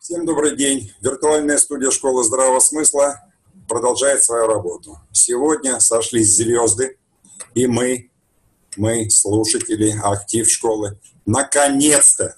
Всем добрый день. Виртуальная студия школы здравого смысла продолжает свою работу. Сегодня сошлись звезды, и мы, мы, слушатели, актив школы, наконец-то,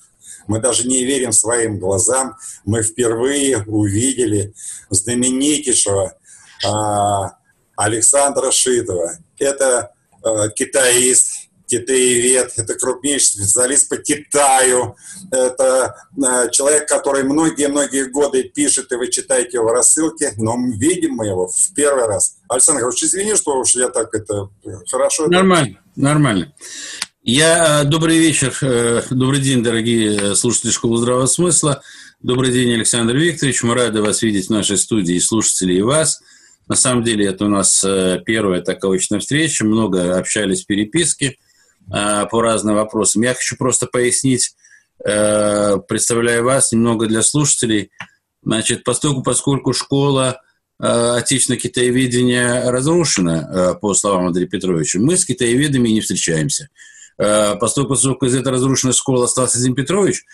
мы даже не верим своим глазам, мы впервые увидели знаменитейшего а, Александра Шитова. Это а, китаист, китаевед, это крупнейший специалист по Китаю, это э, человек, который многие-многие годы пишет, и вы читаете его рассылки, но видим мы его в первый раз. Александр Ильич, извини, что уж я так это хорошо... Нормально, это... нормально. Я, э, добрый вечер, э, добрый день, дорогие слушатели Школы Здравого Смысла. Добрый день, Александр Викторович. Мы рады вас видеть в нашей студии, слушателей и вас. На самом деле, это у нас первая такая очная встреча. Много общались в переписке. Э, по разным вопросам. Я хочу просто пояснить, э, представляю вас немного для слушателей. Значит, поскольку, поскольку школа э, отечественного китаеведения разрушена, по словам Андрея Петровича, мы с китаеведами не встречаемся. Поскольку, поскольку из этой разрушенной школы остался Дим Петрович,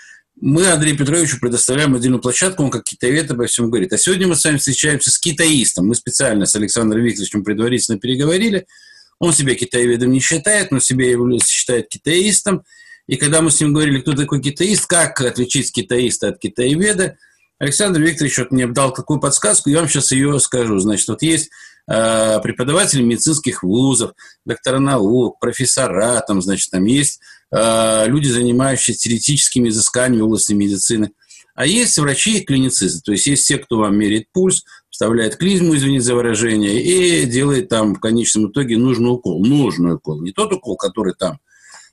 мы Андрею Петровичу предоставляем отдельную площадку, он как китаевед обо всем говорит. А сегодня мы с вами встречаемся с китаистом. Мы специально с Александром Викторовичем предварительно переговорили – он себя китаеведом не считает, но себя считает китаистом. И когда мы с ним говорили, кто такой китаист, как отличить китаиста от китаеведа, Александр Викторович вот мне дал такую подсказку, я вам сейчас ее скажу. Значит, вот есть э, преподаватели медицинских вузов, доктора наук, профессора, там, значит, там есть э, люди, занимающиеся теоретическими изысканиями в области медицины. А есть врачи и клиницисты, то есть есть те, кто вам меряет пульс, вставляет клизму, извините за выражение, и делает там в конечном итоге нужный укол. Нужный укол. Не тот укол, который там,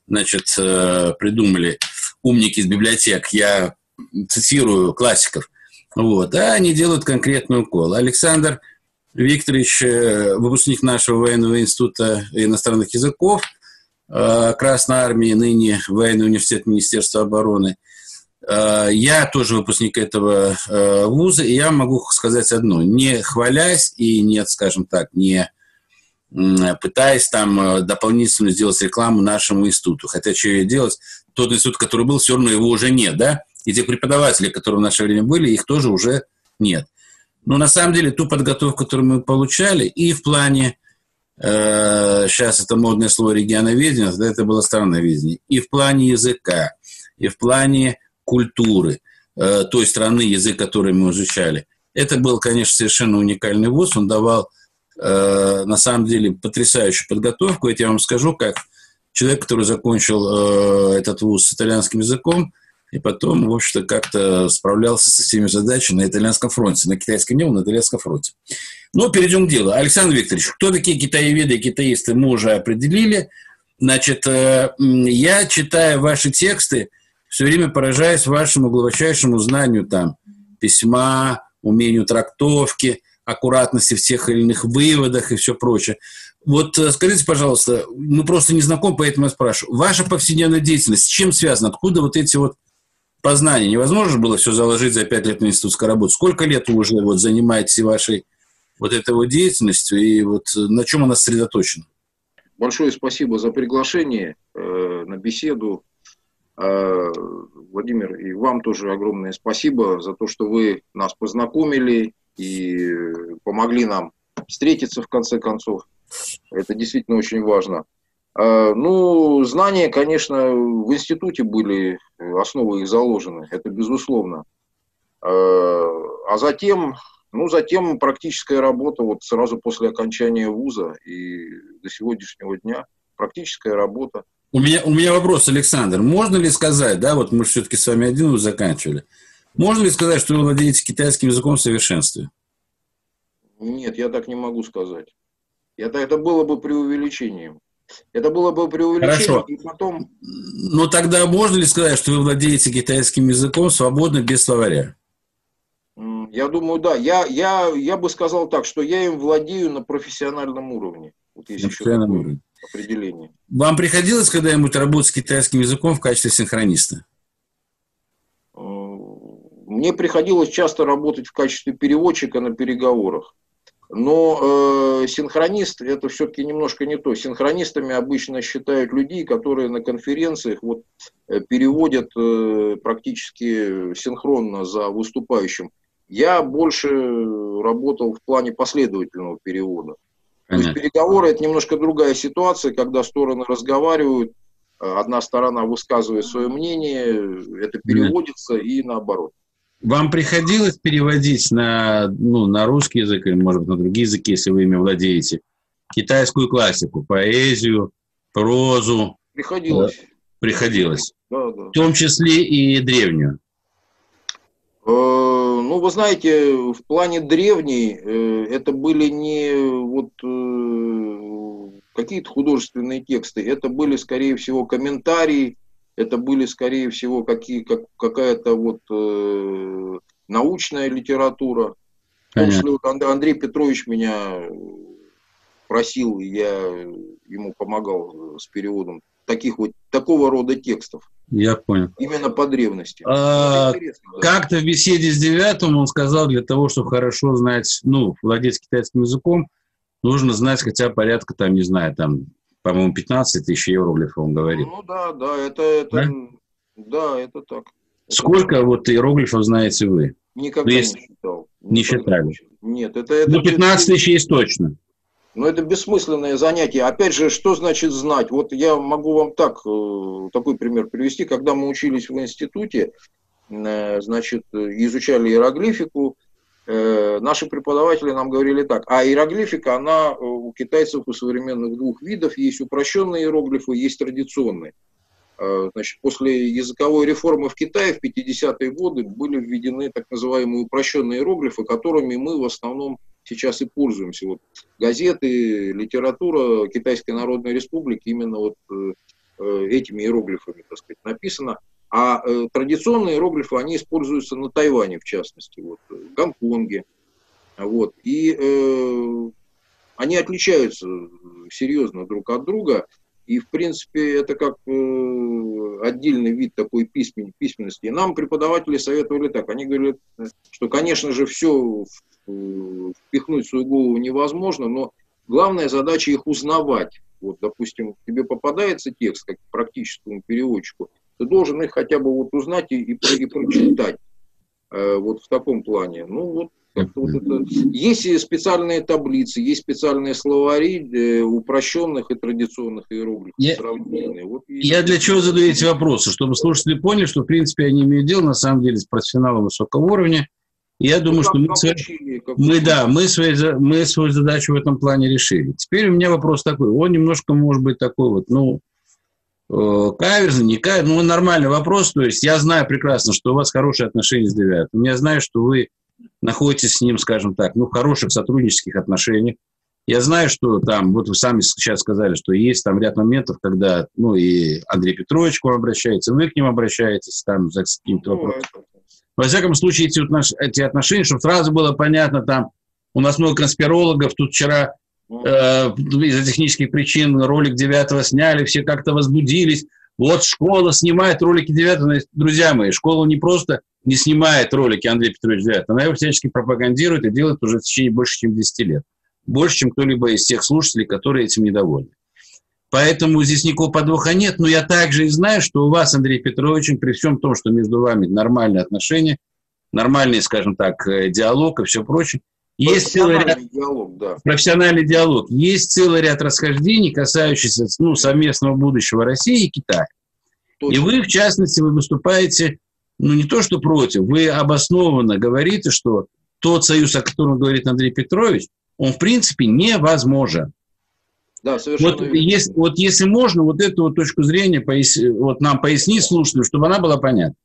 значит, э, придумали умники из библиотек. Я цитирую классиков. Вот. А они делают конкретный укол. Александр Викторович, э, выпускник нашего военного института иностранных языков э, Красной Армии, ныне военный университет Министерства обороны – я тоже выпускник этого э, вуза, и я могу сказать одно. Не хвалясь и не, скажем так, не пытаясь там э, дополнительно сделать рекламу нашему институту. Хотя что ее делать? Тот институт, который был, все равно его уже нет, да? И те преподаватели, которые в наше время были, их тоже уже нет. Но на самом деле ту подготовку, которую мы получали, и в плане, э, сейчас это модное слово регионоведения, да, это было страноведение, и в плане языка, и в плане культуры э, той страны, язык, который мы изучали. Это был, конечно, совершенно уникальный вуз. Он давал, э, на самом деле, потрясающую подготовку. Это я вам скажу, как человек, который закончил э, этот вуз с итальянским языком, и потом, в общем-то, как-то справлялся со всеми задачами на итальянском фронте. На китайском не был, на итальянском фронте. Но перейдем к делу. Александр Викторович, кто такие китаеведы и китаисты, мы уже определили. Значит, я читаю ваши тексты, все время поражаясь вашему глубочайшему знанию там письма, умению трактовки, аккуратности в тех или иных выводах и все прочее. Вот э, скажите, пожалуйста, мы просто не знакомы, поэтому я спрашиваю. Ваша повседневная деятельность с чем связана? Откуда вот эти вот познания? Невозможно было все заложить за пять лет на институтской работе. Сколько лет вы уже вот занимаетесь вашей вот этой вот деятельностью и вот на чем она сосредоточена? Большое спасибо за приглашение э, на беседу. Э, Владимир, и вам тоже огромное спасибо за то, что вы нас познакомили и помогли нам встретиться в конце концов. Это действительно очень важно. Э, ну, знания, конечно, в институте были, основы их заложены, это безусловно. Э, а затем, ну, затем практическая работа вот сразу после окончания вуза и до сегодняшнего дня. Практическая работа – у меня, у меня вопрос, Александр. Можно ли сказать, да, вот мы все-таки с вами один заканчивали, можно ли сказать, что вы владеете китайским языком в совершенстве? Нет, я так не могу сказать. Это, это было бы преувеличением. Это было бы преувеличением. Хорошо. И потом... Но тогда можно ли сказать, что вы владеете китайским языком свободно, без словаря? Я думаю, да. Я, я, я бы сказал так, что я им владею на профессиональном уровне. Вот есть на профессиональном уровне определение. Вам приходилось когда-нибудь работать с китайским языком в качестве синхрониста? Мне приходилось часто работать в качестве переводчика на переговорах. Но э, синхронист это все-таки немножко не то. Синхронистами обычно считают людей, которые на конференциях вот, э, переводят э, практически синхронно за выступающим. Я больше работал в плане последовательного перевода. Понятно. То есть переговоры это немножко другая ситуация, когда стороны разговаривают, э, одна сторона высказывает свое мнение, это переводится и наоборот. Вам приходилось переводить на, ну, на русский язык или, может быть, на другие языки, если вы ими владеете, китайскую классику, поэзию, прозу? Приходилось. Приходилось. Да, да. В том числе и древнюю. Э, ну, вы знаете, в плане древней э, это были не вот э, какие-то художественные тексты, это были, скорее всего, комментарии, это были, скорее всего, какие, как, какая-то вот э, научная литература. Вот Андрей Петрович меня просил, я ему помогал с переводом таких вот такого рода текстов. Я понял. Именно по древности. А, да. Как-то в беседе с девятым он сказал, для того, чтобы хорошо знать, ну, владеть китайским языком, нужно знать хотя порядка, там, не знаю, там, по-моему, 15 тысяч иероглифов, он говорит. Ну да, да, это, это да? да, это так. Сколько это... вот иероглифов знаете вы? Никогда ну, не считал. Не считали? Нет, это... это ну, 15 тысяч есть точно. Но это бессмысленное занятие. Опять же, что значит знать? Вот я могу вам так, э, такой пример привести. Когда мы учились в институте, э, значит, изучали иероглифику, э, наши преподаватели нам говорили так, а иероглифика, она у китайцев у современных двух видов, есть упрощенные иероглифы, есть традиционные. Значит, после языковой реформы в Китае в 50-е годы были введены так называемые упрощенные иероглифы, которыми мы в основном сейчас и пользуемся. Вот газеты, литература Китайской Народной Республики именно вот э, э, этими иероглифами, так сказать, написано. А э, традиционные иероглифы, они используются на Тайване, в частности, вот, в Гонконге. Вот, и э, они отличаются серьезно друг от друга. И, в принципе, это как э, отдельный вид такой письмен, письменности. И нам преподаватели советовали так. Они говорят, что, конечно же, все впихнуть в свою голову невозможно, но главная задача их узнавать. Вот, допустим, тебе попадается текст как практическому переводчику, ты должен их хотя бы вот узнать и, и, и прочитать. Э, вот в таком плане. Ну, вот вот это... Есть специальные таблицы, есть специальные словари э, упрощенных и традиционных иероглифов. Я, вот и... я для чего задаю эти вопросы? Чтобы слушатели поняли, что, в принципе, они имеют дело, на самом деле, с профессионалом высокого уровня, я думаю, ну, что мы, свой, мы, да, мы, свои, мы свою задачу в этом плане решили. Теперь у меня вопрос такой. Он немножко может быть такой вот, ну, э, каверзный, не каверзный, ну, нормальный вопрос. То есть я знаю прекрасно, что у вас хорошие отношения с девятым. Я знаю, что вы находитесь с ним, скажем так, ну, в хороших сотруднических отношениях. Я знаю, что там, вот вы сами сейчас сказали, что есть там ряд моментов, когда, ну, и Андрей Петрович к вам обращается, вы к ним обращаетесь, там, за каким-то ну, вопросом. Во всяком случае, эти, эти отношения, чтобы сразу было понятно, там у нас много конспирологов, тут вчера э, из-за технических причин ролик девятого сняли, все как-то возбудились. Вот школа снимает ролики девятого. Друзья мои, школа не просто не снимает ролики Андрея Петровича девятого, она его всячески пропагандирует и делает уже в течение больше, чем 10 лет. Больше, чем кто-либо из тех слушателей, которые этим недовольны. Поэтому здесь никакого подвоха нет. Но я также и знаю, что у вас, Андрей Петрович, при всем том, что между вами нормальные отношения, нормальный, скажем так, э, диалог и все прочее, есть целый ряд... диалог, да. Профессиональный диалог. Есть целый ряд расхождений, касающихся ну, совместного будущего России и Китая. Точно. И вы, в частности, вы выступаете, ну, не то что против, вы обоснованно говорите, что тот союз, о котором говорит Андрей Петрович, он, в принципе, невозможен. Да, совершенно вот, верно. Если, вот если можно, вот эту вот точку зрения пояс, вот нам пояснить слушателю, чтобы она была понятна.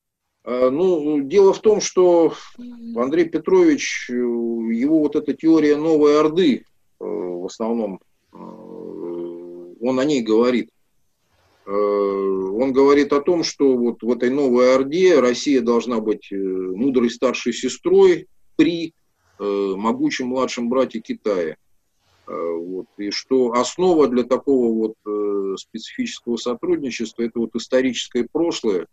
А, ну, дело в том, что Андрей Петрович, э, его вот эта теория новой Орды, э, в основном, э, он о ней говорит. Он говорит о том, что вот в этой новой Орде Россия должна быть мудрой старшей сестрой при могучем младшем брате Китая. Э, вот, и что основа для такого вот э, специфического сотрудничества – это вот историческое прошлое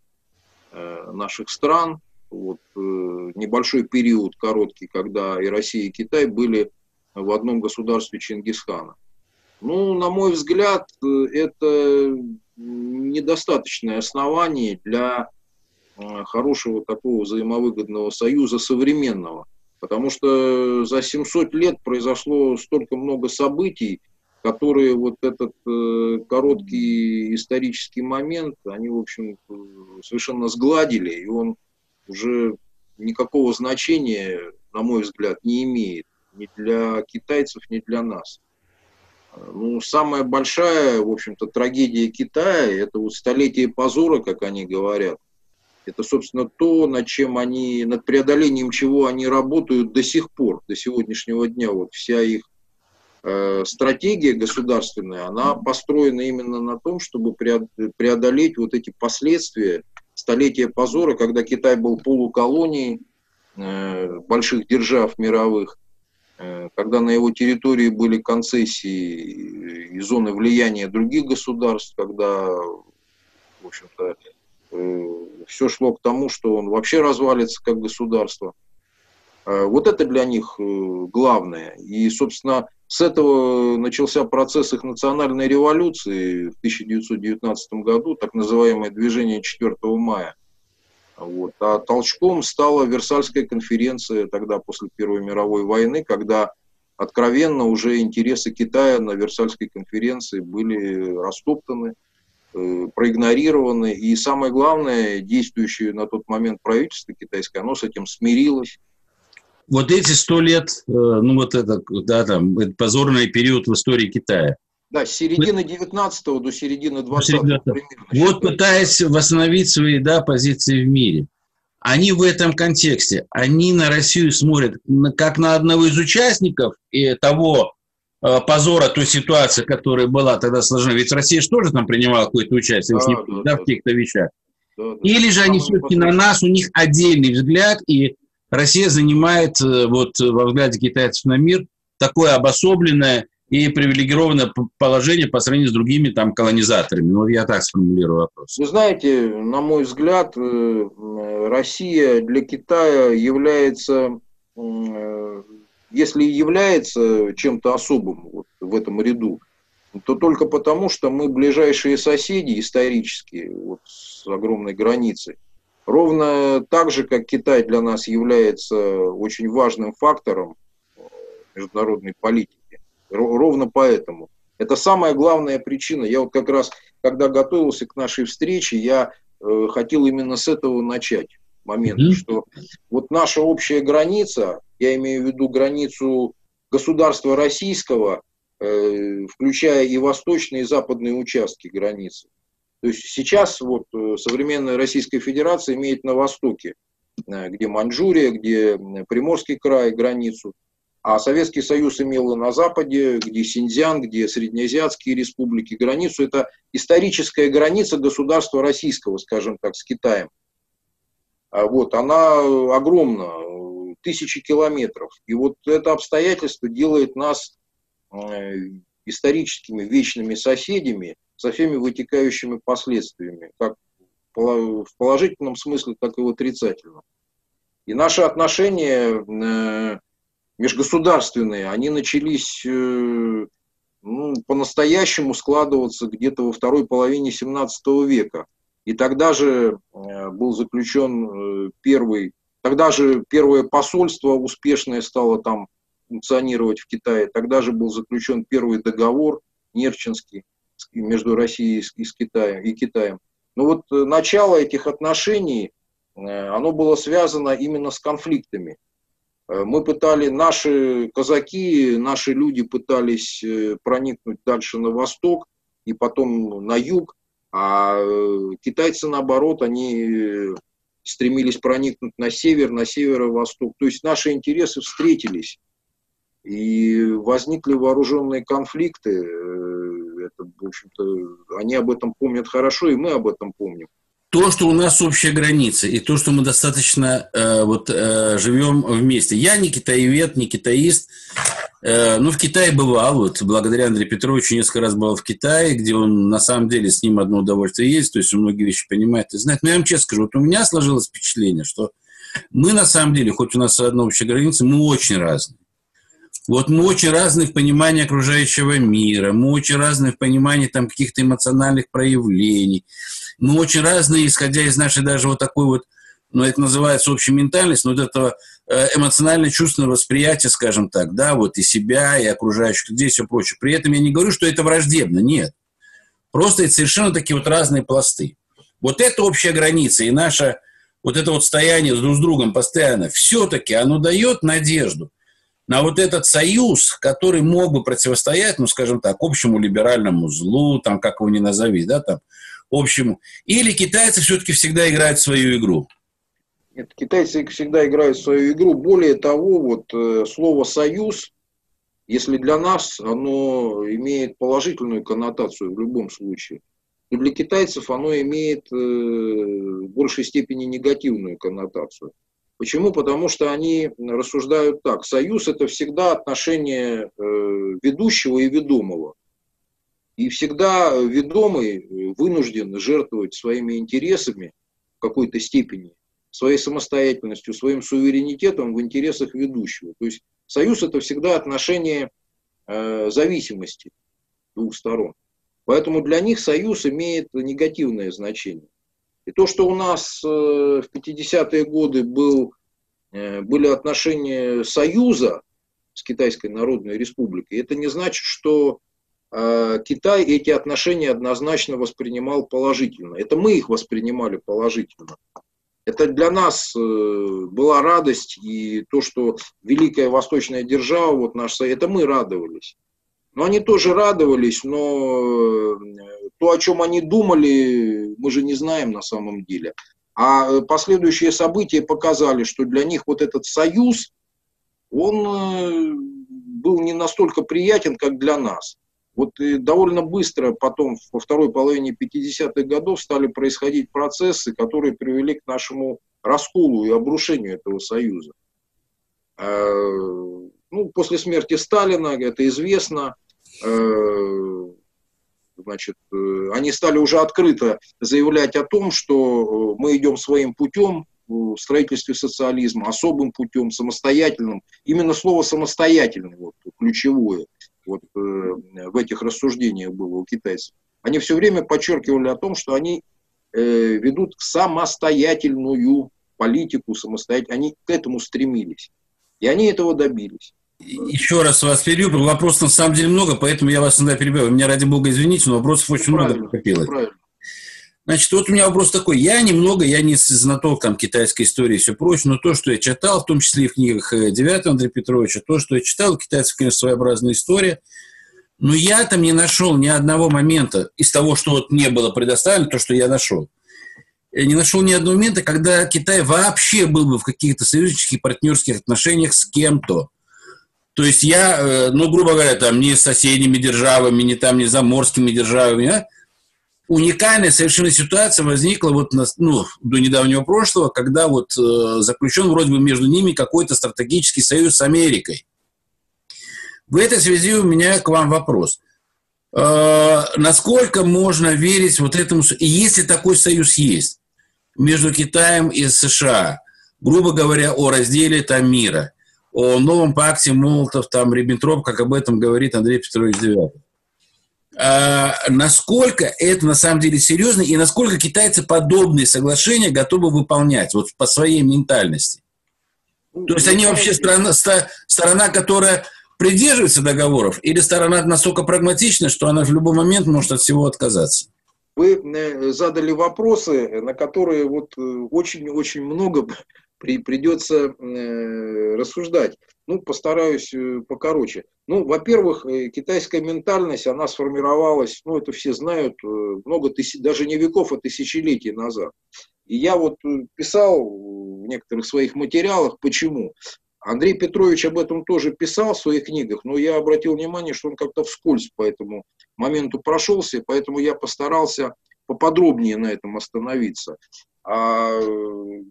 э, наших стран, вот, небольшой период короткий, когда и Россия, и Китай были в одном государстве Чингисхана. Ну, на мой взгляд, это недостаточное основание для э, хорошего такого взаимовыгодного союза современного. Потому что за 700 лет произошло столько много событий, которые вот этот э, короткий исторический момент, они, в общем, совершенно сгладили, и он уже никакого значения, на мой взгляд, не имеет ни для китайцев, ни для нас. Ну, самая большая, в общем-то, трагедия Китая – это вот столетие позора, как они говорят. Это, собственно, то, над чем они, над преодолением чего они работают до сих пор, до сегодняшнего дня. Вот вся их э, стратегия государственная, она построена именно на том, чтобы преодолеть вот эти последствия столетия позора, когда Китай был полуколонией э, больших держав мировых, когда на его территории были концессии и зоны влияния других государств, когда, в общем-то, э, все шло к тому, что он вообще развалится как государство. Э, вот это для них главное. И, собственно, с этого начался процесс их национальной революции в 1919 году, так называемое движение 4 мая – вот. А толчком стала Версальская конференция тогда после Первой мировой войны, когда откровенно уже интересы Китая на Версальской конференции были растоптаны, э, проигнорированы. И самое главное, действующее на тот момент правительство китайское, оно с этим смирилось. Вот эти сто лет, э, ну вот это, да, там, позорный период в истории Китая. Да, с середины 19 до середины 20 примерно. Вот пытаясь восстановить свои да, позиции в мире. Они в этом контексте, они на Россию смотрят как на одного из участников и того э, позора той ситуации, которая была тогда сложена. Ведь Россия же тоже там принимала какое-то участие да, не, да, да, в каких-то вещах. Да, да, Или же они все-таки на нас, у них отдельный взгляд, и Россия занимает э, вот во взгляде китайцев на мир такое обособленное и привилегированное положение по сравнению с другими там колонизаторами. Ну, я так сформулирую вопрос. Вы знаете, на мой взгляд, э, Россия для Китая является, э, если является чем-то особым вот в этом ряду, то только потому, что мы ближайшие соседи исторические, вот с огромной границей. Ровно так же, как Китай для нас является очень важным фактором э, международной политики. Ровно поэтому. Это самая главная причина. Я вот как раз, когда готовился к нашей встрече, я э, хотел именно с этого начать момент, mm-hmm. что вот наша общая граница, я имею в виду границу государства российского, э, включая и восточные, и западные участки границы. То есть сейчас вот э, современная Российская Федерация имеет на востоке, э, где Маньчжурия, где Приморский край, границу, а Советский Союз имел на Западе, где Синьцзян, где Среднеазиатские республики, границу. Это историческая граница государства российского, скажем так, с Китаем. А вот, она огромна, тысячи километров. И вот это обстоятельство делает нас э, историческими вечными соседями со всеми вытекающими последствиями, как в положительном смысле, так и в отрицательном. И наши отношения э, межгосударственные, они начались э, ну, по-настоящему складываться где-то во второй половине 17 века. И тогда же э, был заключен э, первый, тогда же первое посольство успешное стало там функционировать в Китае, тогда же был заключен первый договор Нерчинский между Россией и, Китаем, и Китаем. Но вот начало этих отношений, оно было связано именно с конфликтами. Э, мы пытали, наши казаки, наши люди пытались э, проникнуть дальше на восток и потом на юг, а э, китайцы, наоборот, они стремились проникнуть на север, на северо-восток. То есть наши интересы встретились, и возникли вооруженные конфликты. Это, в общем-то, они об этом помнят хорошо, и мы об этом помним то, что у нас общая граница, и то, что мы достаточно э, вот, э, живем вместе. Я не китаевед, не китаист. Э, ну, в Китае бывал, вот, благодаря Андрею Петровичу несколько раз был в Китае, где он, на самом деле, с ним одно удовольствие есть, то есть он многие вещи понимает и знает. Но я вам честно скажу, вот у меня сложилось впечатление, что мы, на самом деле, хоть у нас одна общая граница, мы очень разные. Вот мы очень разные в понимании окружающего мира, мы очень разные в понимании там каких-то эмоциональных проявлений, мы очень разные, исходя из нашей даже вот такой вот, ну, это называется общей ментальность, но вот этого э, эмоционально-чувственного восприятия, скажем так, да, вот и себя, и окружающих людей, и все прочее. При этом я не говорю, что это враждебно, нет. Просто это совершенно такие вот разные пласты. Вот это общая граница, и наше вот это вот стояние друг с другом постоянно, все-таки оно дает надежду на вот этот союз, который мог бы противостоять, ну, скажем так, общему либеральному злу, там, как его ни назови, да, там, общему. Или китайцы все-таки всегда играют свою игру? Нет, китайцы всегда играют свою игру. Более того, вот э, слово «союз», если для нас оно имеет положительную коннотацию в любом случае, то для китайцев оно имеет э, в большей степени негативную коннотацию. Почему? Потому что они рассуждают так. Союз – это всегда отношение э, ведущего и ведомого. И всегда ведомый вынужден жертвовать своими интересами в какой-то степени, своей самостоятельностью, своим суверенитетом в интересах ведущего. То есть союз – это всегда отношение э, зависимости двух сторон. Поэтому для них союз имеет негативное значение. И то, что у нас э, в 50-е годы был, э, были отношения союза с Китайской Народной Республикой, это не значит, что э, Китай эти отношения однозначно воспринимал положительно. Это мы их воспринимали положительно. Это для нас была радость, и то, что великая восточная держава, вот наш, это мы радовались. Но они тоже радовались, но то, о чем они думали, мы же не знаем на самом деле. А э, последующие события показали, что для них вот этот союз, он э, был не настолько приятен, как для нас. Вот довольно быстро потом, во второй половине 50-х годов, стали происходить процессы, которые привели к нашему расколу и обрушению этого союза. Э, ну, после смерти Сталина, это известно, значит, э, они стали уже открыто заявлять о том, что э, мы идем своим путем в строительстве социализма, особым путем, самостоятельным. Именно слово «самостоятельный» вот, ключевое вот, э, в этих рассуждениях было у китайцев. Они все время подчеркивали о том, что они ведут самостоятельную политику, самостоятельно. Они к этому стремились. И они этого добились. Еще раз вас перебью, вопросов на самом деле много, поэтому я вас иногда перебиваю. Меня, ради бога, извините, но вопросов очень правильно, много накопилось. Правильно. Значит, вот у меня вопрос такой. Я немного, я не знаток там китайской истории и все прочее, но то, что я читал, в том числе и в книгах э, Девятого Андрея Петровича, то, что я читал, у китайцев, конечно, своеобразная история, но я там не нашел ни одного момента из того, что вот мне было предоставлено, то, что я нашел. Я не нашел ни одного момента, когда Китай вообще был бы в каких-то союзнических партнерских отношениях с кем-то. То есть я, э, ну, грубо говоря, там не с соседними державами, не там не заморскими державами, а уникальная совершенно ситуация возникла вот на, ну, до недавнего прошлого, когда вот э, заключен вроде бы между ними какой-то стратегический союз с Америкой. В этой связи у меня к вам вопрос. Э, насколько можно верить вот этому, и если такой союз есть между Китаем и США, грубо говоря, о разделе там мира – о новом пакте Молотов, там, Риббентроп, как об этом говорит Андрей Петрович Девятов. А, насколько это на самом деле серьезно и насколько китайцы подобные соглашения готовы выполнять вот по своей ментальности? То есть они вообще страна, сторона, которая придерживается договоров, или сторона настолько прагматична, что она в любой момент может от всего отказаться? Вы э, задали вопросы, на которые вот очень-очень э, много при, придется э, рассуждать. Ну, постараюсь э, покороче. Ну, во-первых, э, китайская ментальность, она сформировалась, ну, это все знают, э, много тысяч, даже не веков, а тысячелетий назад. И я вот э, писал в некоторых своих материалах, почему. Андрей Петрович об этом тоже писал в своих книгах, но я обратил внимание, что он как-то вскользь по этому моменту прошелся, поэтому я постарался поподробнее на этом остановиться. А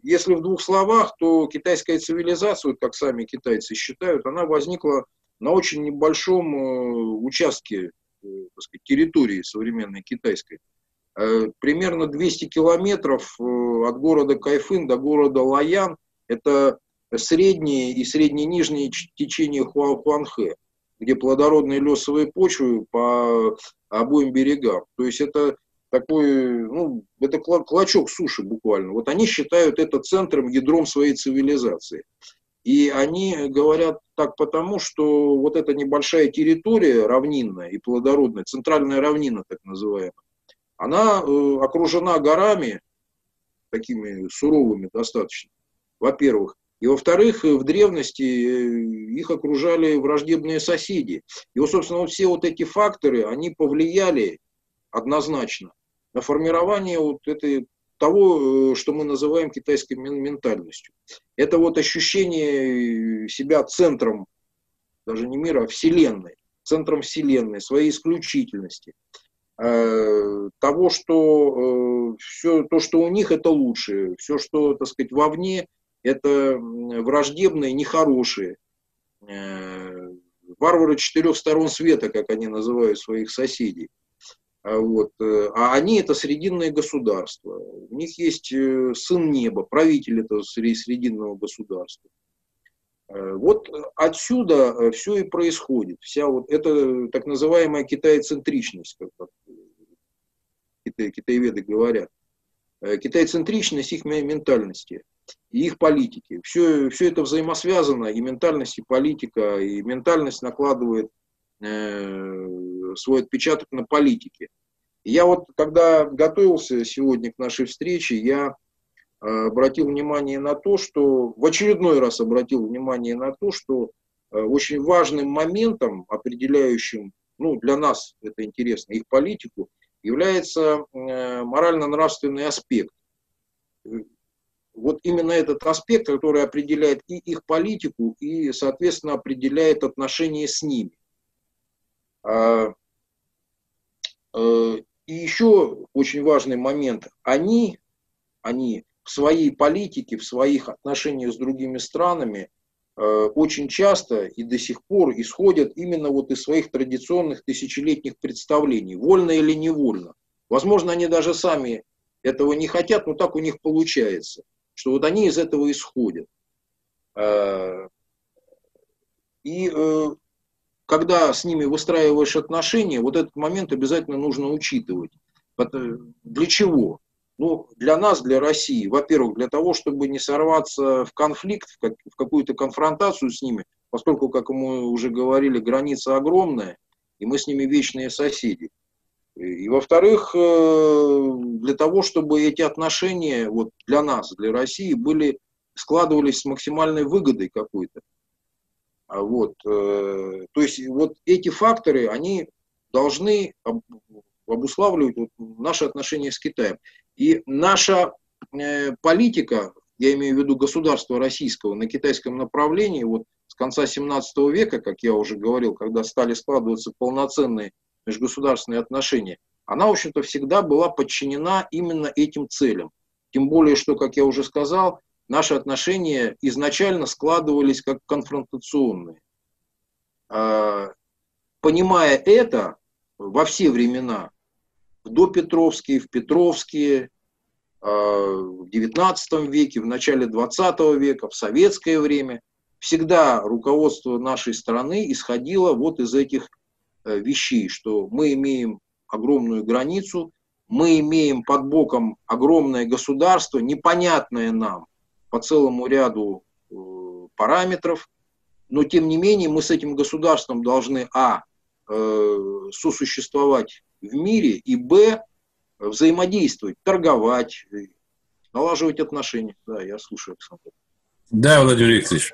если в двух словах, то китайская цивилизация, как сами китайцы считают, она возникла на очень небольшом э, участке э, сказать, территории современной китайской. Э, примерно 200 километров от города Кайфын до города Лаян – это среднее и средне-нижнее течение Хуанхэ, где плодородные лесовые почвы по обоим берегам. То есть это такой, ну, это клочок суши буквально. Вот они считают это центром, ядром своей цивилизации. И они говорят так потому, что вот эта небольшая территория равнинная и плодородная, центральная равнина так называемая, она э, окружена горами, такими суровыми достаточно, во-первых. И во-вторых, в древности э, их окружали враждебные соседи. И вот, собственно, вот все вот эти факторы, они повлияли однозначно на формирование вот этой, того, э, что мы называем китайской ментальностью. Это вот ощущение себя центром, даже не мира, а Вселенной, центром Вселенной, своей исключительности – Э, того, что э, все то, что у них, это лучше, все, что, так сказать, вовне, это враждебное, нехорошее. Э, варвары четырех сторон света, как они называют своих соседей. А вот. А они это срединное государство. У них есть сын неба, правитель этого срединного государства. Вот отсюда все и происходит. Вся вот эта так называемая китайцентричность, как китай, китаеведы говорят, э, китайцентричность их ментальности и их политики. Все, все это взаимосвязано, и ментальность, и политика, и ментальность накладывает э, свой отпечаток на политике. Я вот, когда готовился сегодня к нашей встрече, я э, обратил внимание на то, что, в очередной раз обратил внимание на то, что э, очень важным моментом, определяющим, ну, для нас это интересно, их политику, является э, морально-нравственный аспект. Вот именно этот аспект, который определяет и их политику, и, соответственно, определяет отношения с ними. А, э, и еще очень важный момент. Они, они в своей политике, в своих отношениях с другими странами Э, очень часто и до сих пор исходят именно вот из своих традиционных тысячелетних представлений, вольно или невольно. Возможно, они даже сами этого не хотят, но так у них получается, что вот они из этого исходят. Э, и когда с ними выстраиваешь отношения, вот этот момент обязательно нужно учитывать. Для чего? Ну, для нас, для России, во-первых, для того, чтобы не сорваться в конфликт, в какую-то конфронтацию с ними, поскольку, как мы уже говорили, граница огромная, и мы с ними вечные соседи. И, во-вторых, э, для того, чтобы эти отношения вот для нас, для России, были, складывались с максимальной выгодой какой-то. А вот, э, то есть вот эти факторы, они должны обуславливать вот наши отношения с Китаем. И наша э, политика, я имею в виду государство российского на китайском направлении, вот с конца 17 века, как я уже говорил, когда стали складываться полноценные межгосударственные отношения, она, в общем-то, всегда была подчинена именно этим целям. Тем более, что, как я уже сказал, наши отношения изначально складывались как конфронтационные. А, понимая это, во все времена в допетровские, в Петровские, а, в XIX веке, в начале XX века, в советское время. Всегда руководство нашей страны исходило вот из этих э, вещей, что мы имеем огромную границу, мы имеем под боком огромное государство, непонятное нам по целому ряду э, параметров, но тем не менее мы с этим государством должны, а, э, сосуществовать в мире, и б, взаимодействовать, торговать, налаживать отношения. Да, я слушаю, Александр. Да, Владимир Викторович.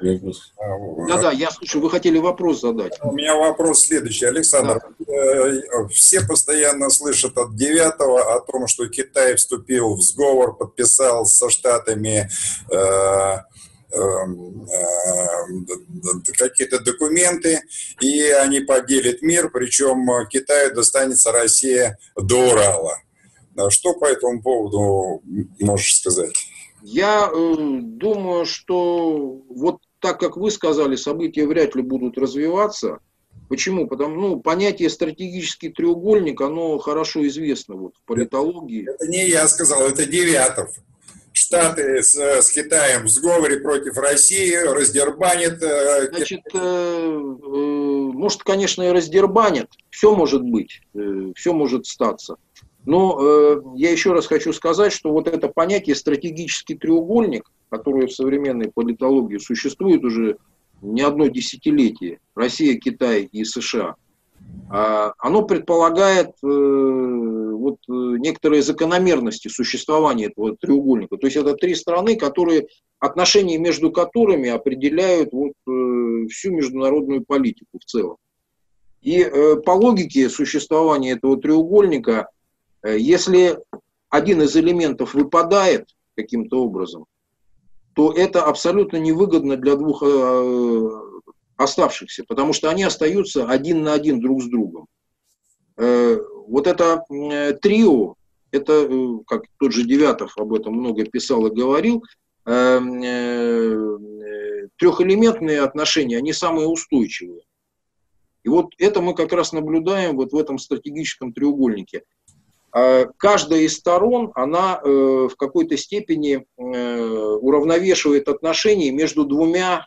Да, да, я слушаю. Вы хотели вопрос задать. У меня вопрос следующий. Александр, да. Э, все постоянно слышат от девятого о том, что Китай вступил в сговор, подписал со Штатами э, э, какие-то документы, и они поделят мир, причем Китаю достанется Россия до Урала. Что по этому поводу можешь сказать? Я э, думаю, что вот так, как вы сказали, события вряд ли будут развиваться. Почему? Потому ну, понятие стратегический треугольник, оно хорошо известно вот, в политологии. Это не я сказал, это Девятов Штаты с, с Китаем в сговоре против России, раздербанит. Э, Значит, э, э, может, конечно, и раздербанит. Все может быть, э, все может статься. Но э, я еще раз хочу сказать, что вот это понятие стратегический треугольник, которое в современной политологии существует уже не одно десятилетие, Россия, Китай и США, э, оно предполагает э, вот, э, некоторые закономерности существования этого треугольника. То есть это три страны, которые, отношения между которыми определяют вот, э, всю международную политику в целом. И э, по логике существования этого треугольника – если один из элементов выпадает каким-то образом, то это абсолютно невыгодно для двух э, оставшихся, потому что они остаются один на один друг с другом. Э, вот это трио, это, как тот же Девятов об этом много писал и говорил, трехэлементные отношения, они самые устойчивые. И вот это мы как раз наблюдаем вот в этом стратегическом треугольнике. А каждая из сторон, она э, в какой-то степени э, уравновешивает отношения между двумя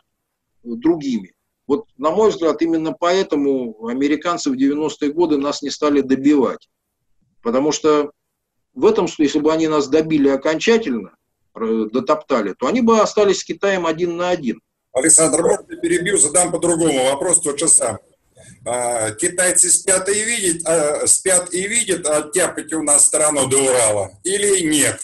другими. Вот, на мой взгляд, именно поэтому американцы в 90-е годы нас не стали добивать. Потому что в этом случае, если бы они нас добили окончательно, э, дотоптали, то они бы остались с Китаем один на один. Александр, можно перебью, задам по-другому вопрос тот же самый. А, китайцы спят и видят, а, спят и видят, оттяпать у нас страну до Урала или нет?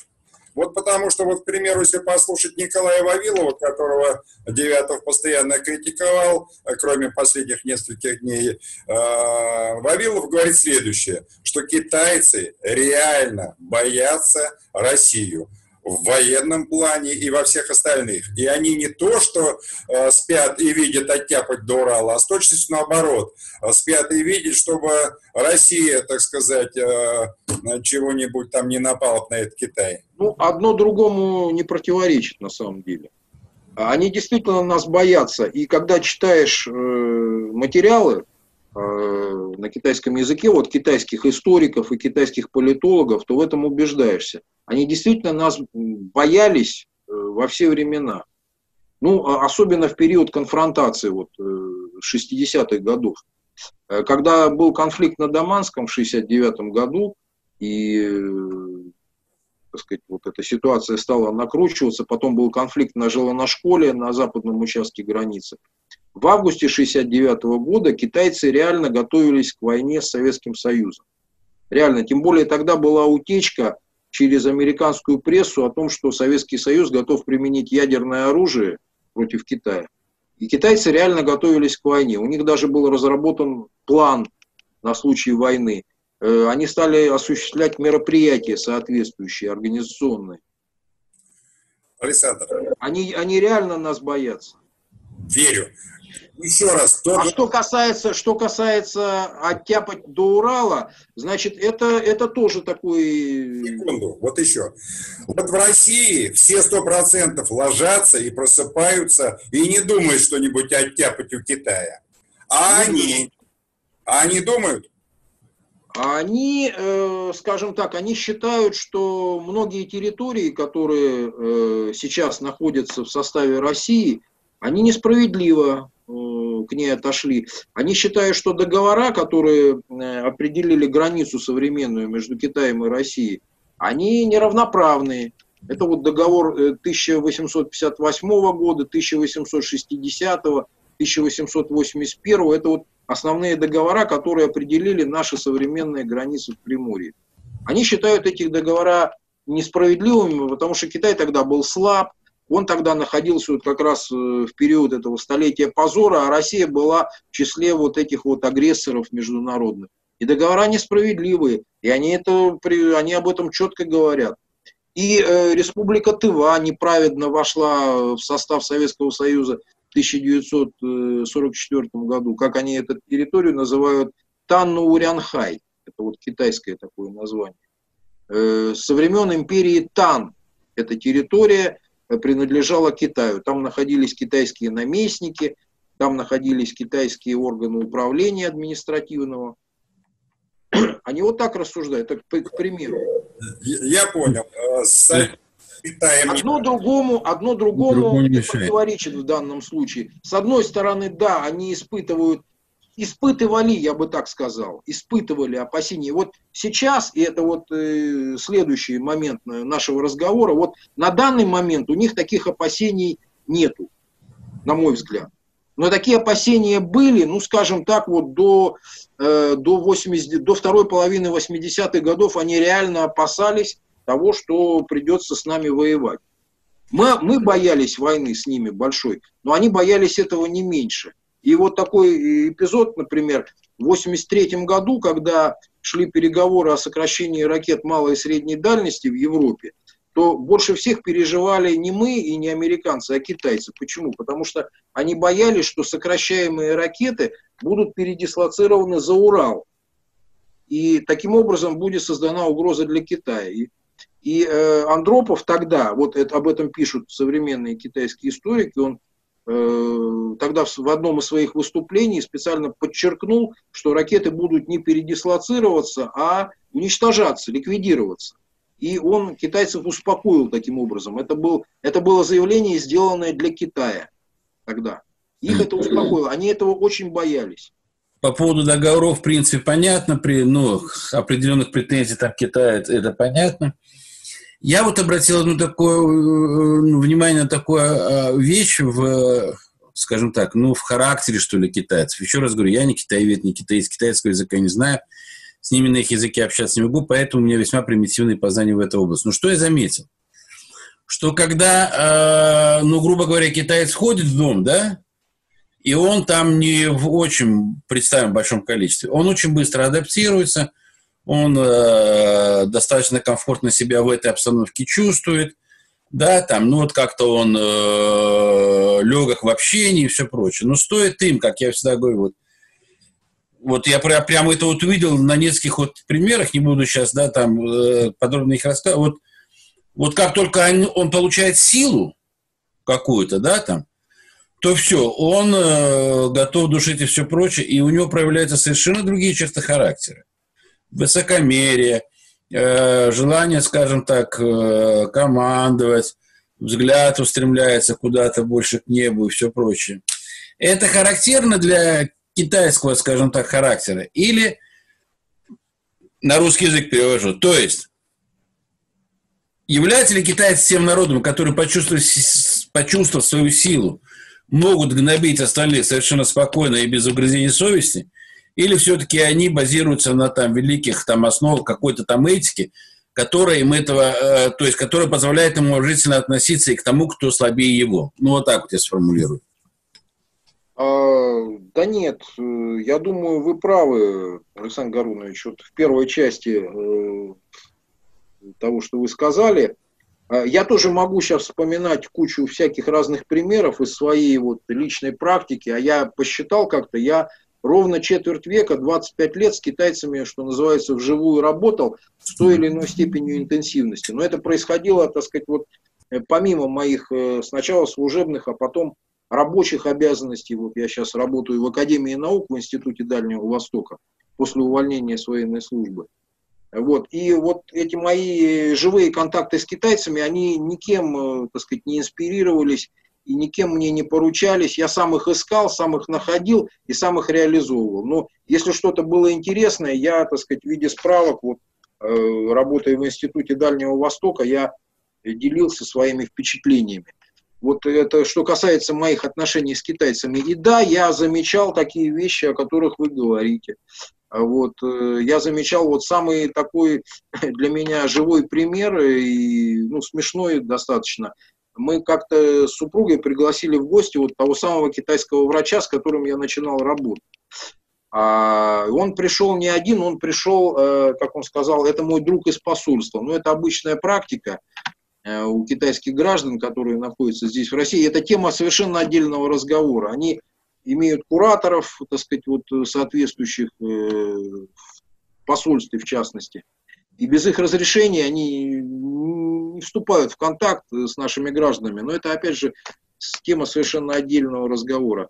Вот потому что, вот, к примеру, если послушать Николая Вавилова, которого Девятов постоянно критиковал, кроме последних нескольких дней, а, Вавилов говорит следующее, что китайцы реально боятся Россию в военном плане и во всех остальных. И они не то, что э, спят и видят оттяпать до Урала, а с точностью наоборот. Э, спят и видят, чтобы Россия, так сказать, э, чего-нибудь там не напала на этот Китай. Ну, одно другому не противоречит на самом деле. Они действительно нас боятся. И когда читаешь э, материалы на китайском языке, вот китайских историков и китайских политологов, то в этом убеждаешься. Они действительно нас боялись э, во все времена. Ну, а особенно в период конфронтации вот, 60-х э, годов. Э, когда был конфликт на Даманском в 69 году, и так сказать, вот эта ситуация стала накручиваться, потом был конфликт на школе на западном участке границы. В августе 69 года китайцы реально готовились к войне с Советским Союзом. Реально, тем более тогда была утечка через американскую прессу о том, что Советский Союз готов применить ядерное оружие против Китая. И китайцы реально готовились к войне. У них даже был разработан план на случай войны. Э, они стали осуществлять мероприятия соответствующие, организационные. Александр. Они, они реально нас боятся. Верю еще раз. Тот... А что касается, что касается оттяпать до Урала, значит, это, это тоже такой... Секунду, вот еще. Вот в России все сто процентов ложатся и просыпаются и не думают что-нибудь оттяпать у Китая. А они... А они думают? Они, э, скажем так, они считают, что многие территории, которые э, сейчас находятся в составе России, они несправедливо к ней отошли. Они считают, что договора, которые э, определили границу современную между Китаем и Россией, они неравноправные. Это вот договор 1858 э, года, 1860, 1881. Это вот основные договора, которые определили наши современные границы в Приморье. Они считают эти договора несправедливыми, потому что Китай тогда был слаб, он тогда находился вот как раз э, в период этого столетия позора, а Россия была в числе вот этих вот агрессоров международных. И договора несправедливые, и они, это, они об этом четко говорят. И э, Республика Тыва неправедно вошла в состав Советского Союза в 1944 году. Как они эту территорию называют Танну-Урянхай. Это вот китайское такое название. Э, со времен империи Тан эта территория принадлежала Китаю. Там находились китайские наместники, там находились китайские органы управления административного. Они вот так рассуждают, так, к примеру. Я понял. Э, Одно другому, одно другому не противоречит в данном случае. С одной стороны, да, они испытывают, испытывали, я бы так сказал, испытывали опасения. Вот сейчас, и это вот э, следующий момент нашего разговора, вот на данный момент у них таких опасений нету, на мой взгляд. Но такие опасения были, ну, скажем так, вот до, э, до, 80, до второй половины 80-х годов они реально опасались того, что придется с нами воевать. Мы, мы боялись войны с ними большой, но они боялись этого не меньше. И вот такой эпизод, например, в 1983 году, когда шли переговоры о сокращении ракет малой и средней дальности в Европе, то больше всех переживали не мы и не американцы, а китайцы. Почему? Потому что они боялись, что сокращаемые ракеты будут передислоцированы за Урал. И таким образом будет создана угроза для Китая. И, и э, Андропов тогда, вот это, об этом пишут современные китайские историки, он э, тогда в, одном из своих выступлений специально подчеркнул, что ракеты будут не передислоцироваться, а уничтожаться, ликвидироваться. И он китайцев успокоил таким образом. Это, был, это было заявление, сделанное для Китая тогда. Их это успокоило. Они этого очень боялись. По поводу договоров, в принципе, понятно. При ну, определенных претензий там Китая, это понятно. Я вот обратил одну такое, ну, внимание на такую а, вещь в, скажем так, ну, в характере, что ли, китайцев. Еще раз говорю, я не китаевед, не китаец, китайского языка не знаю с ними на их языке общаться не могу, поэтому у меня весьма примитивные познания в этой области. Но что я заметил? Что когда, э, ну, грубо говоря, китаец входит в дом, да, и он там не в очень, представим, большом количестве, он очень быстро адаптируется, он э, достаточно комфортно себя в этой обстановке чувствует, да, там, ну, вот как-то он э, легок в общении и все прочее. Но стоит им, как я всегда говорю, вот, вот я прям, прямо это вот увидел на нескольких вот примерах, не буду сейчас, да, там э, подробно их рассказывать. Вот, вот как только он, он получает силу какую-то, да, там, то все, он э, готов душить и все прочее, и у него проявляются совершенно другие черты характера. Высокомерие, э, желание, скажем так, э, командовать, взгляд устремляется куда-то больше к небу и все прочее. Это характерно для китайского, скажем так, характера, или на русский язык перевожу. То есть, является ли китайцы тем народом, который, почувствовав, почувствовав свою силу, могут гнобить остальных совершенно спокойно и без угрызений совести, или все-таки они базируются на там великих там основах какой-то там этики, которая им этого, э, то есть, которая позволяет ему уважительно относиться и к тому, кто слабее его. Ну, вот так вот я сформулирую. А, да нет, э, я думаю, вы правы, Александр Гарунович, вот в первой части э, того, что вы сказали. Я тоже могу сейчас вспоминать кучу всяких разных примеров из своей вот личной практики, а я посчитал как-то, я ровно четверть века, 25 лет с китайцами, что называется, вживую работал с той или иной степенью интенсивности. Но это происходило, так сказать, вот э, помимо моих сначала служебных, а потом рабочих обязанностей. Вот я сейчас работаю в Академии наук в Институте Дальнего Востока после увольнения с военной службы. Вот. И вот эти мои живые контакты с китайцами, они никем, э, так сказать, не инспирировались и никем мне не поручались. Я сам их искал, сам их находил и сам их реализовывал. Но если что-то было интересное, я, так сказать, в виде справок, вот, э, работая в Институте Дальнего Востока, я делился своими впечатлениями. Вот это что касается моих отношений с китайцами. И да, я замечал такие вещи, о которых вы говорите. Вот, э, я замечал вот самый такой для меня живой пример, и ну, смешной достаточно. Мы как-то с супругой пригласили в гости вот того самого китайского врача, с которым я начинал работать. А он пришел не один, он пришел, э, как он сказал, это мой друг из посольства. Но это обычная практика. Э, у китайских граждан, которые находятся здесь в России, это тема совершенно отдельного разговора. Они имеют кураторов, так сказать, вот соответствующих э, в посольстве в частности. И без их разрешения они не вступают в контакт с нашими гражданами. Но это, опять же, тема совершенно отдельного разговора.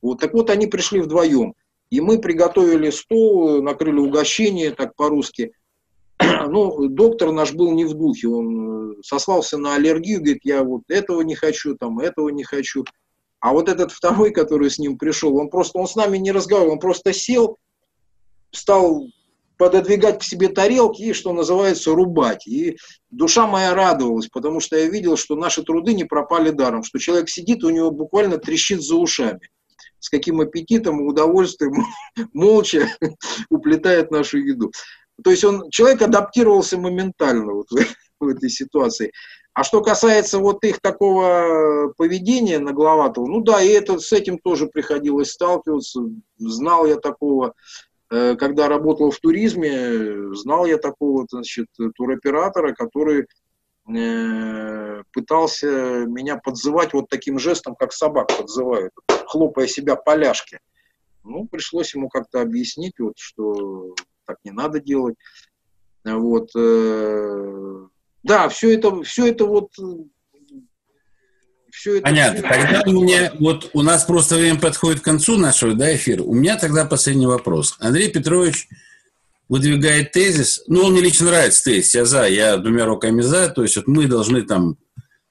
Вот, так вот, они пришли вдвоем. И мы приготовили стол, накрыли угощение, так по-русски. ну, доктор наш был не в духе, он сослался на аллергию, говорит, я вот этого не хочу, там, этого не хочу. А вот этот второй, который с ним пришел, он просто, он с нами не разговаривал, он просто сел, стал пододвигать к себе тарелки и, что называется, рубать. И душа моя радовалась, потому что я видел, что наши труды не пропали даром, что человек сидит, у него буквально трещит за ушами. С каким аппетитом и удовольствием молча уплетает нашу еду. То есть он, человек адаптировался моментально вот в, в этой ситуации. А что касается вот их такого поведения нагловатого, ну да, и это, с этим тоже приходилось сталкиваться. Знал я такого когда работал в туризме, знал я такого значит, туроператора, который э, пытался меня подзывать вот таким жестом, как собак подзывают, хлопая себя поляшки. Ну, пришлось ему как-то объяснить, вот, что так не надо делать. Вот. Э, да, все это, все это вот все это... Понятно. Тогда у меня, вот у нас просто время подходит к концу нашего да, эфира. У меня тогда последний вопрос. Андрей Петрович выдвигает тезис, ну, он мне лично нравится тезис, я за, я двумя руками за, то есть вот мы должны там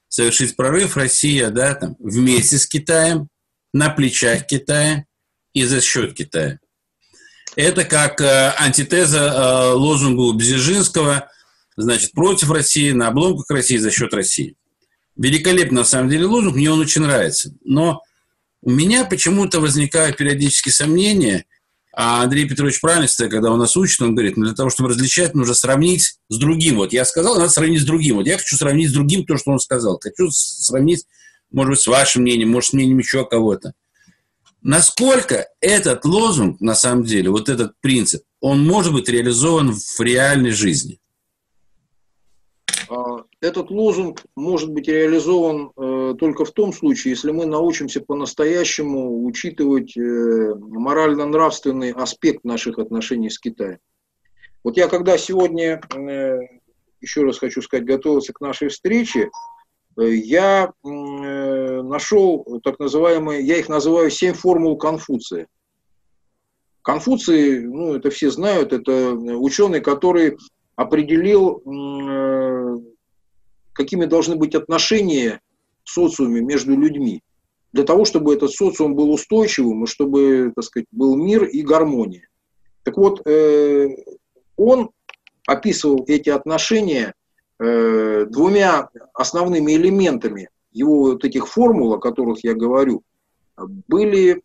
совершить прорыв, Россия, да, там, вместе с Китаем, на плечах Китая и за счет Китая. Это как э, антитеза э, лозунгу Бзержинского, значит, против России, на обломках России за счет России. Великолепный, на самом деле, лозунг, мне он очень нравится. Но у меня почему-то возникают периодически сомнения, а Андрей Петрович правильно когда он нас учит, он говорит, ну, для того, чтобы различать, нужно сравнить с другим. Вот я сказал, надо сравнить с другим. Вот я хочу сравнить с другим то, что он сказал. Хочу сравнить, может быть, с вашим мнением, может, с мнением еще кого-то. Насколько этот лозунг, на самом деле, вот этот принцип, он может быть реализован в реальной жизни? А, этот лозунг может быть реализован э, только в том случае, если мы научимся по-настоящему учитывать э, морально-нравственный аспект наших отношений с Китаем. Вот я когда сегодня, э, еще раз хочу сказать, готовился к нашей встрече, я нашел так называемые, я их называю семь формул Конфуция. Конфуций, ну это все знают, это ученый, который определил, какими должны быть отношения в социуме между людьми, для того, чтобы этот социум был устойчивым и чтобы, так сказать, был мир и гармония. Так вот, э, он описывал эти отношения э, двумя основными элементами его вот этих формул, о которых я говорю, были,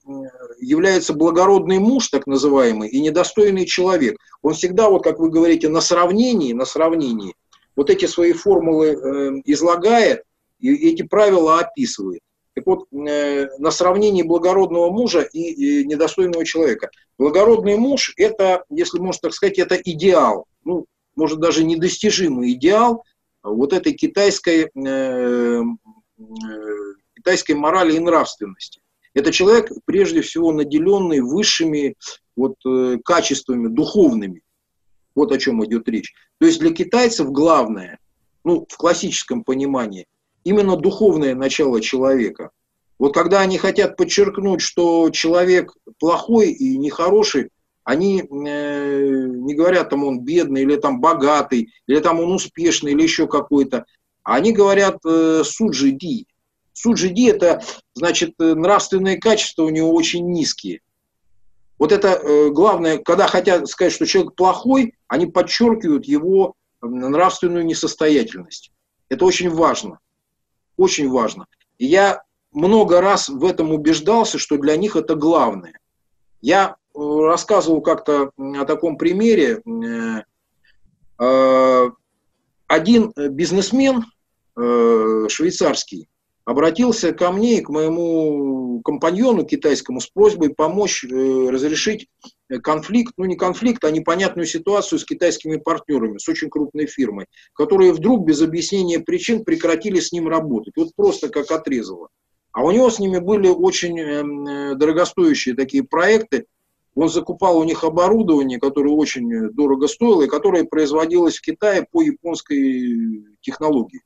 является благородный муж, так называемый, и недостойный человек. Он всегда, вот как вы говорите, на сравнении, на сравнении, вот эти свои формулы э, излагает и эти правила описывает. Так вот, э, на сравнении благородного мужа и, и недостойного человека. Благородный муж – это, если можно так сказать, это идеал. Ну, может, даже недостижимый идеал вот этой китайской, э, э, китайской морали и нравственности. Это человек, прежде всего, наделенный высшими вот, э, качествами духовными. Вот о чем идет речь. То есть для китайцев главное, ну, в классическом понимании, именно духовное начало человека. Вот когда они хотят подчеркнуть, что человек плохой и нехороший, они э, не говорят, там он бедный, или там богатый, или там он успешный, или еще какой-то. Они говорят э, суджи ди, Суд жиди – это, значит, э, нравственные качества у него очень низкие. Вот это э, главное, когда хотят сказать, что человек плохой, они подчеркивают его нравственную несостоятельность. Это очень важно. Очень важно. И я много раз в этом убеждался, что для них это главное. Я э, рассказывал как-то о таком примере. Один бизнесмен швейцарский, обратился ко мне и к моему компаньону китайскому с просьбой помочь э, разрешить конфликт, ну не конфликт, а непонятную ситуацию с китайскими партнерами, с очень крупной фирмой, которые вдруг без объяснения причин прекратили с ним работать. Вот просто как отрезало. А у него с ними были очень эм, э, дорогостоящие такие проекты. Он закупал у них оборудование, которое очень дорого стоило и которое производилось в Китае по японской технологии.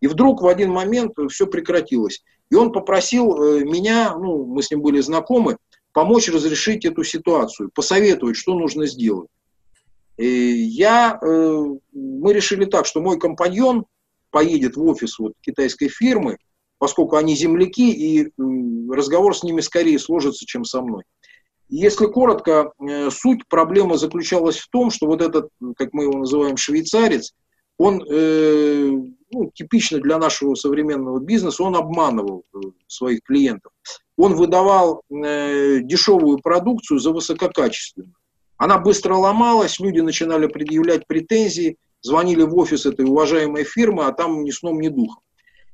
И вдруг в один момент все прекратилось. И он попросил э, меня, ну, мы с ним были знакомы, помочь разрешить эту ситуацию, посоветовать, что нужно сделать. И я, э, мы решили так, что мой компаньон поедет в офис вот китайской фирмы, поскольку они земляки, и разговор с ними скорее сложится, чем со мной. Если коротко, э, суть проблемы заключалась в том, что вот этот, как мы его называем, швейцарец, он ну, типично для нашего современного бизнеса, он обманывал э, своих клиентов. Он выдавал э, дешевую продукцию за высококачественную. Она быстро ломалась, люди начинали предъявлять претензии, звонили в офис этой уважаемой фирмы, а там ни сном, ни духом.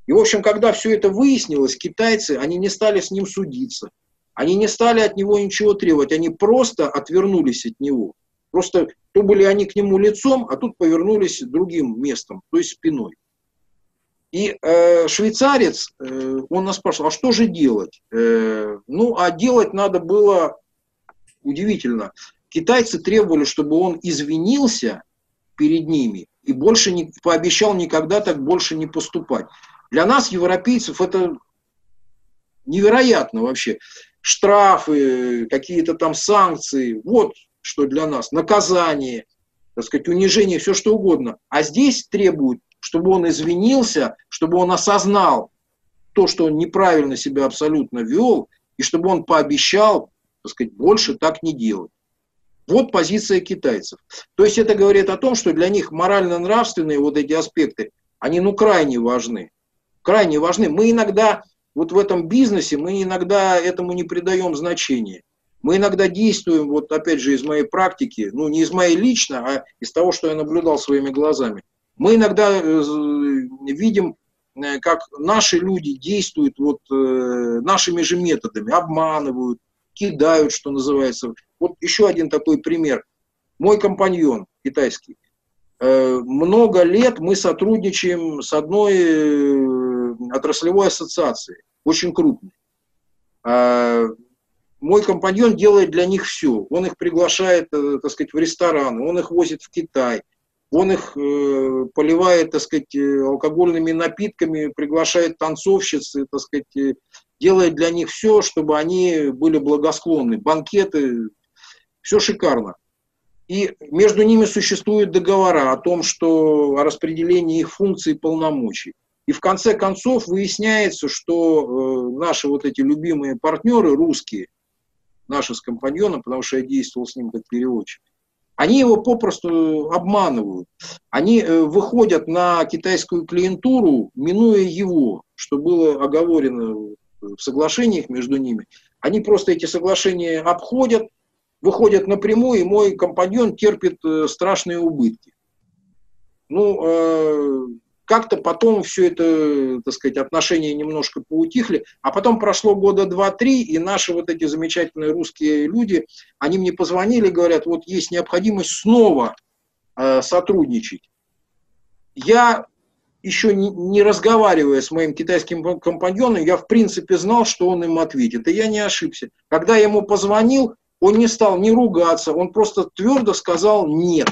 И, в общем, когда все это выяснилось, китайцы, они не стали с ним судиться. Они не стали от него ничего требовать, они просто отвернулись от него. Просто то были они к нему лицом, а тут повернулись другим местом, то есть спиной. И э, швейцарец, э, он нас спрашивал, а что же делать? Э, ну, а делать надо было удивительно. Китайцы требовали, чтобы он извинился перед ними и больше не пообещал никогда так больше не поступать. Для нас, европейцев, это невероятно вообще. Штрафы, какие-то там санкции, вот что для нас, наказание, так сказать, унижение, все что угодно. А здесь требуют, чтобы он извинился, чтобы он осознал то, что он неправильно себя абсолютно вел, и чтобы он пообещал, так сказать, больше так не делать. Вот позиция китайцев. То есть это говорит о том, что для них морально-нравственные вот эти аспекты, они ну крайне важны крайне важны. Мы иногда, вот в этом бизнесе, мы иногда этому не придаем значения. Мы иногда действуем, вот опять же из моей практики, ну не из моей лично, а из того, что я наблюдал своими глазами. Мы иногда э, видим, э, как наши люди действуют вот э, нашими же методами, обманывают, кидают, что называется. Вот еще один такой пример. Мой компаньон китайский, много лет мы сотрудничаем с одной отраслевой ассоциации, очень крупной. А, мой компаньон делает для них все. Он их приглашает, э, так сказать, в рестораны, он их возит в Китай, он их э, поливает, так сказать, э, алкогольными напитками, приглашает танцовщиц, так сказать, делает для них все, чтобы они были благосклонны. Банкеты, все шикарно. И между ними существуют договора о том, что о распределении их функций и полномочий. И в конце концов выясняется, что э, наши вот эти любимые партнеры, русские, наши с компаньоном, потому что я действовал с ним как переводчик, они его попросту обманывают. Они э, выходят на китайскую клиентуру, минуя его, что было оговорено в соглашениях между ними. Они просто эти соглашения обходят, выходят напрямую, и мой компаньон терпит э, страшные убытки. Ну, как-то потом все это, так сказать, отношения немножко поутихли, а потом прошло года два-три, и наши вот эти замечательные русские люди, они мне позвонили, говорят, вот есть необходимость снова э, сотрудничать. Я еще не, не разговаривая с моим китайским компаньоном, я в принципе знал, что он им ответит, и я не ошибся. Когда я ему позвонил, он не стал не ругаться, он просто твердо сказал «нет».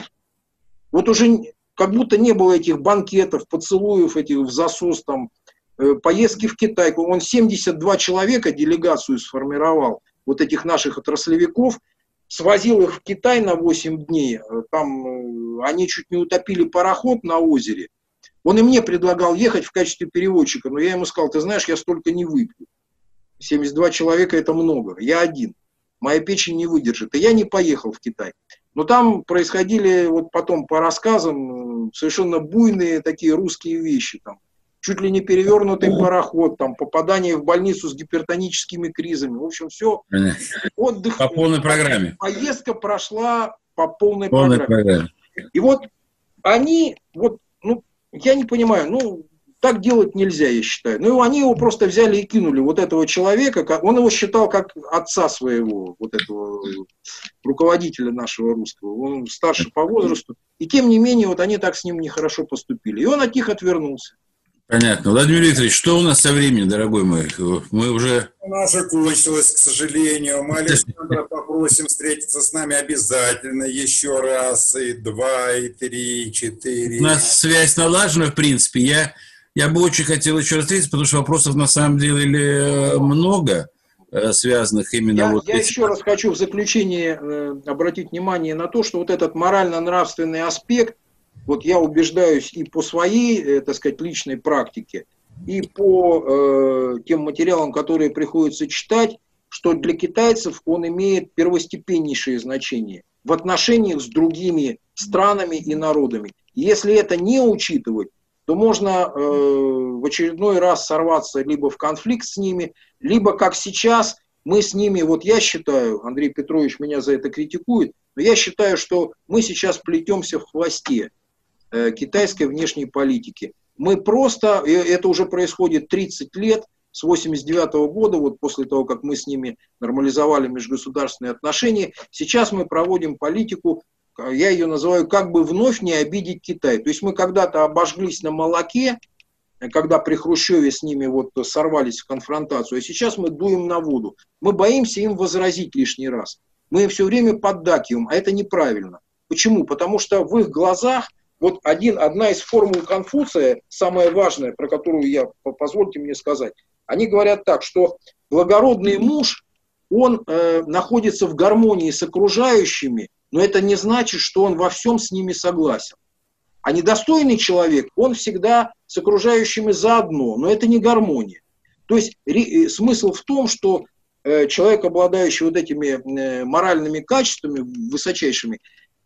Вот уже как будто не было этих банкетов, поцелуев этих в засос, там, э, поездки в Китай. Он 72 человека делегацию сформировал, вот этих наших отраслевиков, свозил их в Китай на 8 дней. Э, там э, они чуть не утопили пароход на озере. Он и мне предлагал ехать в качестве переводчика, но я ему сказал, ты знаешь, я столько не выпью. 72 человека это много, я один. Моя печень не выдержит. И я не поехал в Китай. Но там происходили вот потом по рассказам совершенно буйные такие русские вещи. Там, чуть ли не перевернутый пароход, там, попадание в больницу с гипертоническими кризами. В общем, все. Отдых. По полной программе. Поездка прошла по полной, полной программе. программе. И вот они, вот, ну, я не понимаю, ну, так делать нельзя, я считаю. Ну, они его просто взяли и кинули, вот этого человека, он его считал как отца своего, вот этого руководителя нашего русского. Он старше по возрасту. И тем не менее, вот они так с ним нехорошо поступили. И он от них отвернулся. Понятно. Владимир Викторович, что у нас со временем, дорогой мой? Мы уже... Наша кончилась, к сожалению. Мы Александра попросим встретиться с нами обязательно еще раз, и два, и три, и четыре. У нас связь налажена, в принципе. Я я бы очень хотел еще раз встретиться, потому что вопросов на самом деле много. э, связанных именно я, вот Я этим... еще раз хочу в заключение э, обратить внимание на то, что вот этот морально-нравственный аспект, вот я убеждаюсь и по своей, э, так сказать, личной практике, и по э, тем материалам, которые приходится читать, что для китайцев он имеет первостепеннейшее значение в отношениях с другими странами и народами. Если это не учитывать, то можно э, в очередной раз сорваться либо в конфликт с ними, либо как сейчас мы с ними, вот я считаю, Андрей Петрович меня за это критикует, но я считаю, что мы сейчас плетемся в хвосте э, китайской внешней политики. Мы просто, это уже происходит 30 лет, с 89 года, вот после того, как мы с ними нормализовали межгосударственные отношения, сейчас мы проводим политику, я ее называю, как бы вновь не обидеть Китай. То есть мы когда-то обожглись на молоке, когда при Хрущеве с ними вот сорвались в конфронтацию, а сейчас мы дуем на воду. Мы боимся им возразить лишний раз. Мы им все время поддакиваем, а это неправильно. Почему? Потому что в их глазах вот один, одна из формул Конфуция, самая важная, про которую я, позвольте мне сказать, они говорят так, что благородный муж, он э, находится в гармонии с окружающими, но это не значит, что он во всем с ними согласен. А недостойный человек, он всегда с окружающими заодно, но это не гармония. То есть э, смысл в том, что э, человек, обладающий вот этими э, моральными качествами высочайшими,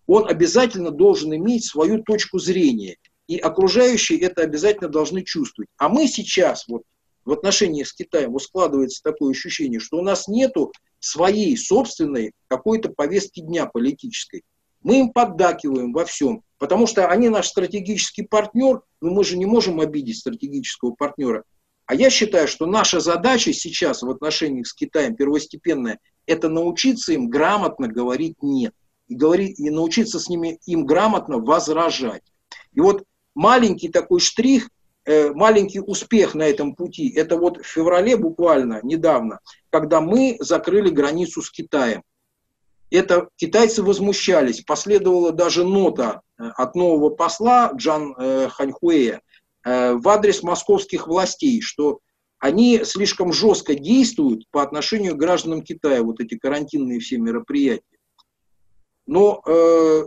он обязательно должен иметь свою точку зрения. И окружающие это обязательно должны чувствовать. А мы сейчас, вот в отношениях с Китаем, вот складывается такое ощущение, что у нас нету своей собственной какой-то повестки дня политической. Мы им поддакиваем во всем, потому что они наш стратегический партнер, но мы же не можем обидеть стратегического партнера. А я считаю, что наша задача сейчас в отношениях с Китаем первостепенная – это научиться им грамотно говорить «нет» и, говорить, и научиться с ними им грамотно возражать. И вот маленький такой штрих, э, маленький успех на этом пути, это вот в феврале буквально, недавно, когда мы закрыли границу с Китаем. Это китайцы возмущались, последовала даже нота э, от нового посла Джан э, Ханьхуэя в адрес московских властей, что они слишком жестко действуют по отношению к гражданам Китая, вот эти карантинные все мероприятия но э, э,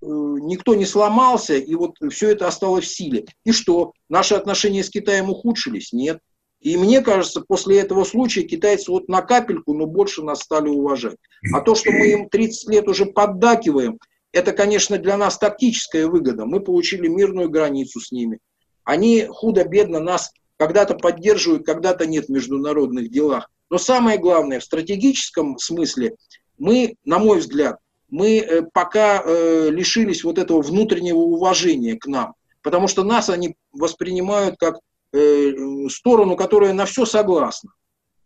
никто не сломался, и вот все это осталось в силе. И что? Наши отношения с Китаем ухудшились? Нет. И мне кажется, после этого случая китайцы вот на капельку, но больше нас стали уважать. А то, что мы им 30 лет уже поддакиваем, это, конечно, для нас тактическая выгода. Мы получили мирную границу с ними. Они худо-бедно нас когда-то поддерживают, когда-то нет в международных делах. Но самое главное, в стратегическом смысле, мы, на мой взгляд, мы э, пока э, лишились вот этого внутреннего уважения к нам, потому что нас они воспринимают как э, сторону, которая на все согласна.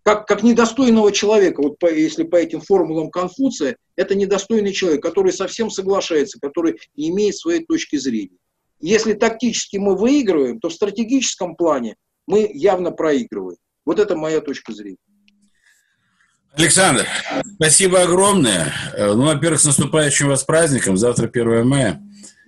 Как, как недостойного человека, вот по, если по этим формулам Конфуция, это недостойный человек, который совсем соглашается, который не имеет своей точки зрения. Если тактически мы выигрываем, то в стратегическом плане мы явно проигрываем. Вот это моя точка зрения. Александр, спасибо огромное. Э, ну, во-первых, с наступающим вас праздником. Завтра 1 мая.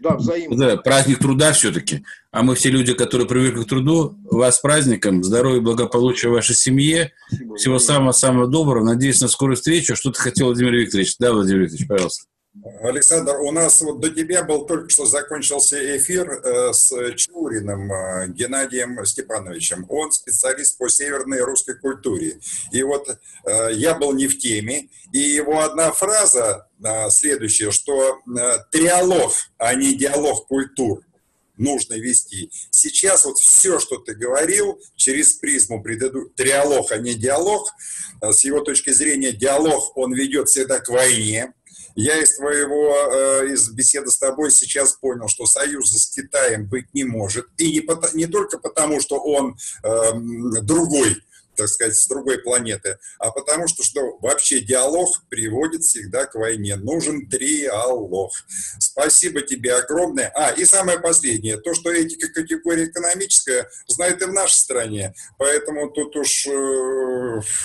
Да, взаимно. Да, праздник труда все-таки. А мы все люди, которые привыкли к труду, вас с праздником, здоровья благополучия вашей семье. Спасибо, Всего самого-самого доброго. Надеюсь на скорую встречу. Что-то хотел Владимир Викторович. Да, Владимир Викторович, пожалуйста. Александр, у нас вот до тебя был только что закончился эфир э, с Чуриным э, Геннадием Степановичем. Он специалист по северной русской культуре. И вот э, я был не в теме, и его одна фраза следующая, что триалог, а не диалог культур нужно вести. Сейчас вот все, что ты говорил, через призму предыдущего, триалог, а не диалог, с его точки зрения диалог, он ведет всегда к войне, я из твоего, э, из беседы с тобой сейчас понял, что союза с Китаем быть не может. И не, не только потому, что он э, другой, так сказать, с другой планеты, а потому что, что вообще диалог приводит всегда к войне. Нужен триалог. Спасибо тебе огромное. А, и самое последнее, то, что этика категория экономическая, знает и в нашей стране, поэтому тут уж э,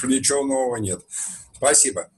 ничего нового нет. Спасибо.